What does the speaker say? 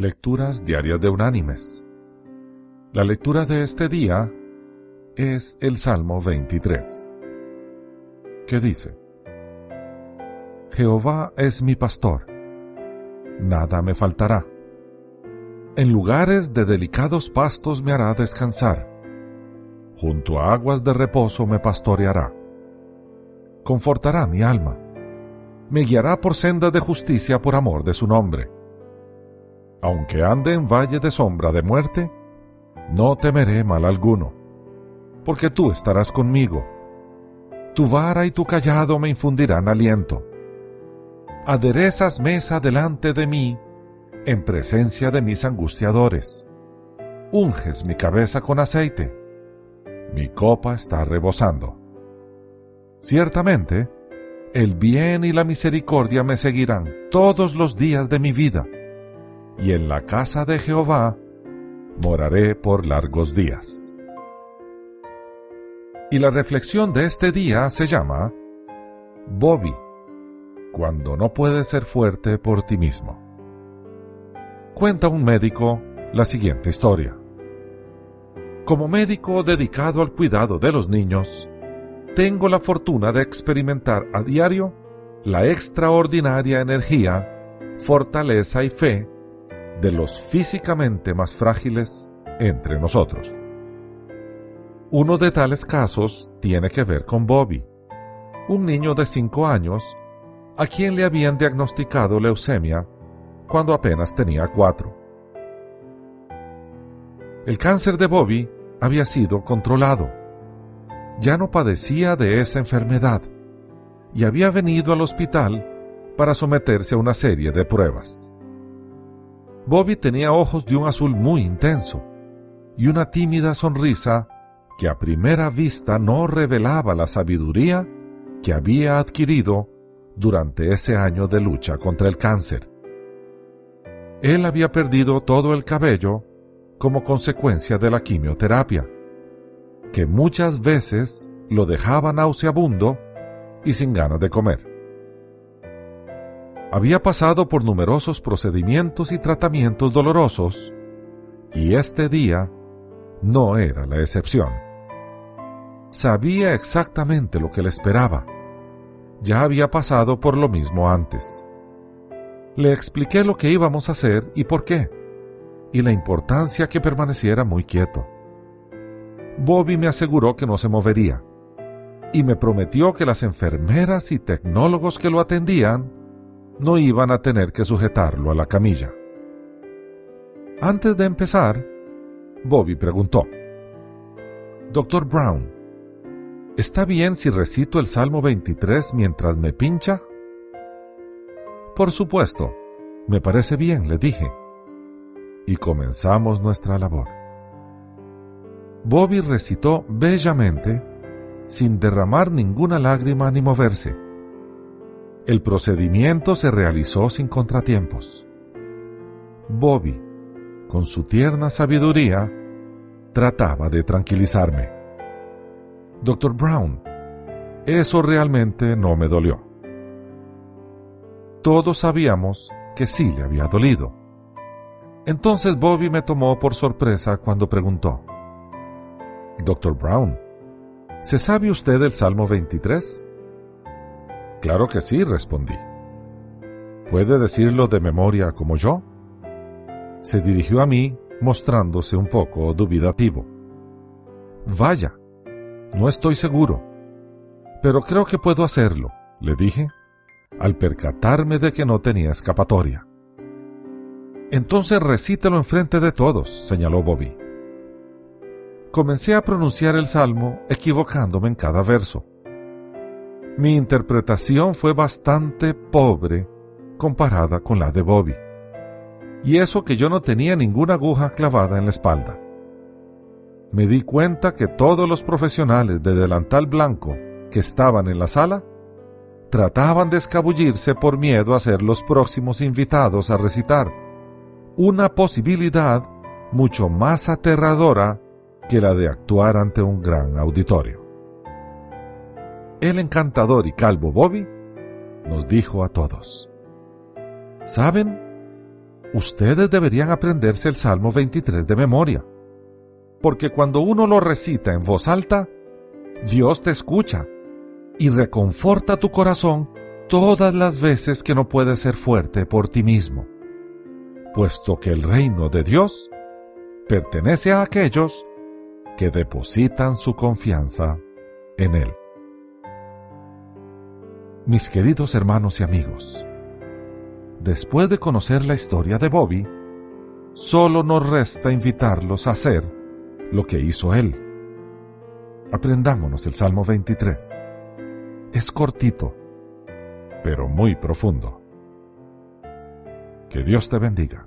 Lecturas Diarias de Unánimes. La lectura de este día es el Salmo 23, que dice, Jehová es mi pastor, nada me faltará. En lugares de delicados pastos me hará descansar, junto a aguas de reposo me pastoreará. Confortará mi alma, me guiará por sendas de justicia por amor de su nombre aunque ande en valle de sombra de muerte, no temeré mal alguno, porque tú estarás conmigo. Tu vara y tu callado me infundirán aliento. Aderezas mesa delante de mí, en presencia de mis angustiadores. Unges mi cabeza con aceite. Mi copa está rebosando. Ciertamente, el bien y la misericordia me seguirán todos los días de mi vida y en la casa de Jehová moraré por largos días. Y la reflexión de este día se llama Bobby, cuando no puedes ser fuerte por ti mismo. Cuenta un médico la siguiente historia. Como médico dedicado al cuidado de los niños, tengo la fortuna de experimentar a diario la extraordinaria energía, fortaleza y fe de los físicamente más frágiles entre nosotros. Uno de tales casos tiene que ver con Bobby, un niño de 5 años a quien le habían diagnosticado leucemia cuando apenas tenía 4. El cáncer de Bobby había sido controlado. Ya no padecía de esa enfermedad y había venido al hospital para someterse a una serie de pruebas. Bobby tenía ojos de un azul muy intenso y una tímida sonrisa que a primera vista no revelaba la sabiduría que había adquirido durante ese año de lucha contra el cáncer. Él había perdido todo el cabello como consecuencia de la quimioterapia, que muchas veces lo dejaba nauseabundo y sin ganas de comer. Había pasado por numerosos procedimientos y tratamientos dolorosos, y este día no era la excepción. Sabía exactamente lo que le esperaba. Ya había pasado por lo mismo antes. Le expliqué lo que íbamos a hacer y por qué, y la importancia que permaneciera muy quieto. Bobby me aseguró que no se movería, y me prometió que las enfermeras y tecnólogos que lo atendían no iban a tener que sujetarlo a la camilla. Antes de empezar, Bobby preguntó, Doctor Brown, ¿está bien si recito el Salmo 23 mientras me pincha? Por supuesto, me parece bien, le dije. Y comenzamos nuestra labor. Bobby recitó bellamente, sin derramar ninguna lágrima ni moverse el procedimiento se realizó sin contratiempos. Bobby, con su tierna sabiduría, trataba de tranquilizarme. Doctor Brown, eso realmente no me dolió. Todos sabíamos que sí le había dolido. Entonces Bobby me tomó por sorpresa cuando preguntó, Doctor Brown, ¿se sabe usted el Salmo 23? Claro que sí, respondí. ¿Puede decirlo de memoria como yo? Se dirigió a mí mostrándose un poco dubitativo. Vaya, no estoy seguro, pero creo que puedo hacerlo, le dije, al percatarme de que no tenía escapatoria. Entonces recítelo enfrente de todos, señaló Bobby. Comencé a pronunciar el salmo equivocándome en cada verso. Mi interpretación fue bastante pobre comparada con la de Bobby. Y eso que yo no tenía ninguna aguja clavada en la espalda. Me di cuenta que todos los profesionales de delantal blanco que estaban en la sala trataban de escabullirse por miedo a ser los próximos invitados a recitar, una posibilidad mucho más aterradora que la de actuar ante un gran auditorio el encantador y calvo Bobby nos dijo a todos, ¿saben? ustedes deberían aprenderse el Salmo 23 de memoria, porque cuando uno lo recita en voz alta, Dios te escucha y reconforta tu corazón todas las veces que no puedes ser fuerte por ti mismo, puesto que el reino de Dios pertenece a aquellos que depositan su confianza en Él. Mis queridos hermanos y amigos, después de conocer la historia de Bobby, solo nos resta invitarlos a hacer lo que hizo él. Aprendámonos el Salmo 23. Es cortito, pero muy profundo. Que Dios te bendiga.